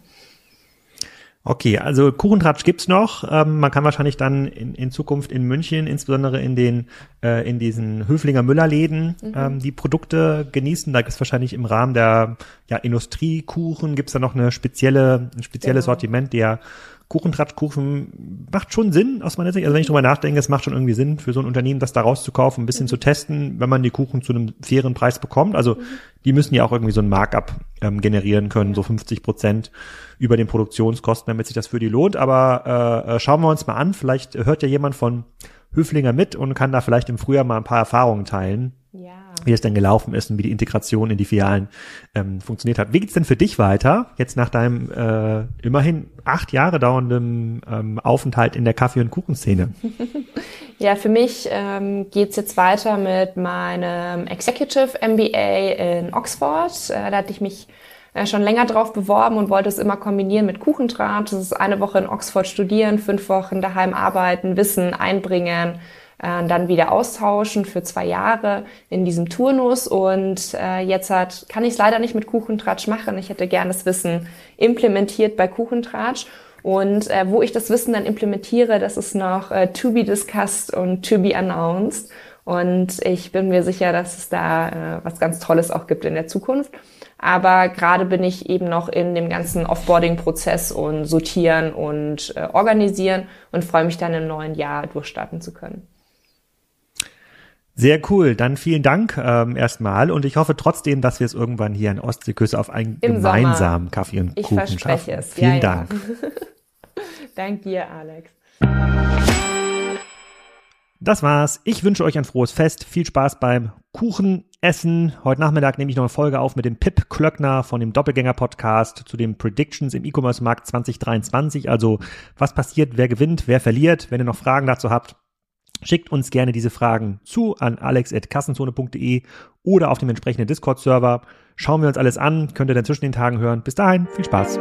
Okay, also Kuchentratsch gibt's noch. Ähm, man kann wahrscheinlich dann in, in Zukunft in München, insbesondere in den äh, in diesen Höflinger Müllerläden, mhm. ähm, die Produkte genießen. Da gibt's wahrscheinlich im Rahmen der ja, Industriekuchen gibt's da noch eine spezielle, ein spezielles genau. Sortiment, der Kuchentratschkuchen macht schon Sinn aus meiner Sicht. Also wenn ich drüber nachdenke, es macht schon irgendwie Sinn für so ein Unternehmen, das da rauszukaufen, ein bisschen mhm. zu testen, wenn man die Kuchen zu einem fairen Preis bekommt. Also mhm. die müssen ja auch irgendwie so ein Markup ähm, generieren können, so 50 Prozent über den Produktionskosten, damit sich das für die lohnt. Aber äh, äh, schauen wir uns mal an. Vielleicht hört ja jemand von Höflinger mit und kann da vielleicht im Frühjahr mal ein paar Erfahrungen teilen. Wie es denn gelaufen ist und wie die Integration in die Filialen ähm, funktioniert hat. Wie geht's denn für dich weiter, jetzt nach deinem äh, immerhin acht Jahre dauernden ähm, Aufenthalt in der Kaffee- und Kuchenszene? Ja, für mich ähm, geht's jetzt weiter mit meinem Executive MBA in Oxford. Äh, da hatte ich mich äh, schon länger drauf beworben und wollte es immer kombinieren mit Kuchendraht. Das ist eine Woche in Oxford studieren, fünf Wochen daheim arbeiten, Wissen einbringen äh, dann wieder austauschen für zwei Jahre in diesem Turnus. Und äh, jetzt hat, kann ich es leider nicht mit Kuchentratsch machen. Ich hätte gern das Wissen implementiert bei Kuchentratsch. Und äh, wo ich das Wissen dann implementiere, das ist noch äh, to be discussed und to be announced. Und ich bin mir sicher, dass es da äh, was ganz Tolles auch gibt in der Zukunft. Aber gerade bin ich eben noch in dem ganzen Offboarding-Prozess und sortieren und äh, organisieren und freue mich dann im neuen Jahr durchstarten zu können. Sehr cool. Dann vielen Dank ähm, erstmal und ich hoffe trotzdem, dass wir es irgendwann hier in Ostseeküste auf einen Im gemeinsamen Sommer. Kaffee und ich Kuchen schaffen. Es. Vielen ja, Dank. Ja. Dank dir, Alex. Das war's. Ich wünsche euch ein frohes Fest. Viel Spaß beim Kuchenessen. Heute Nachmittag nehme ich noch eine Folge auf mit dem Pip Klöckner von dem Doppelgänger-Podcast zu den Predictions im E-Commerce-Markt 2023. Also, was passiert, wer gewinnt, wer verliert. Wenn ihr noch Fragen dazu habt, Schickt uns gerne diese Fragen zu an alex.kassenzone.de oder auf dem entsprechenden Discord-Server. Schauen wir uns alles an, könnt ihr dann zwischen den Tagen hören. Bis dahin, viel Spaß.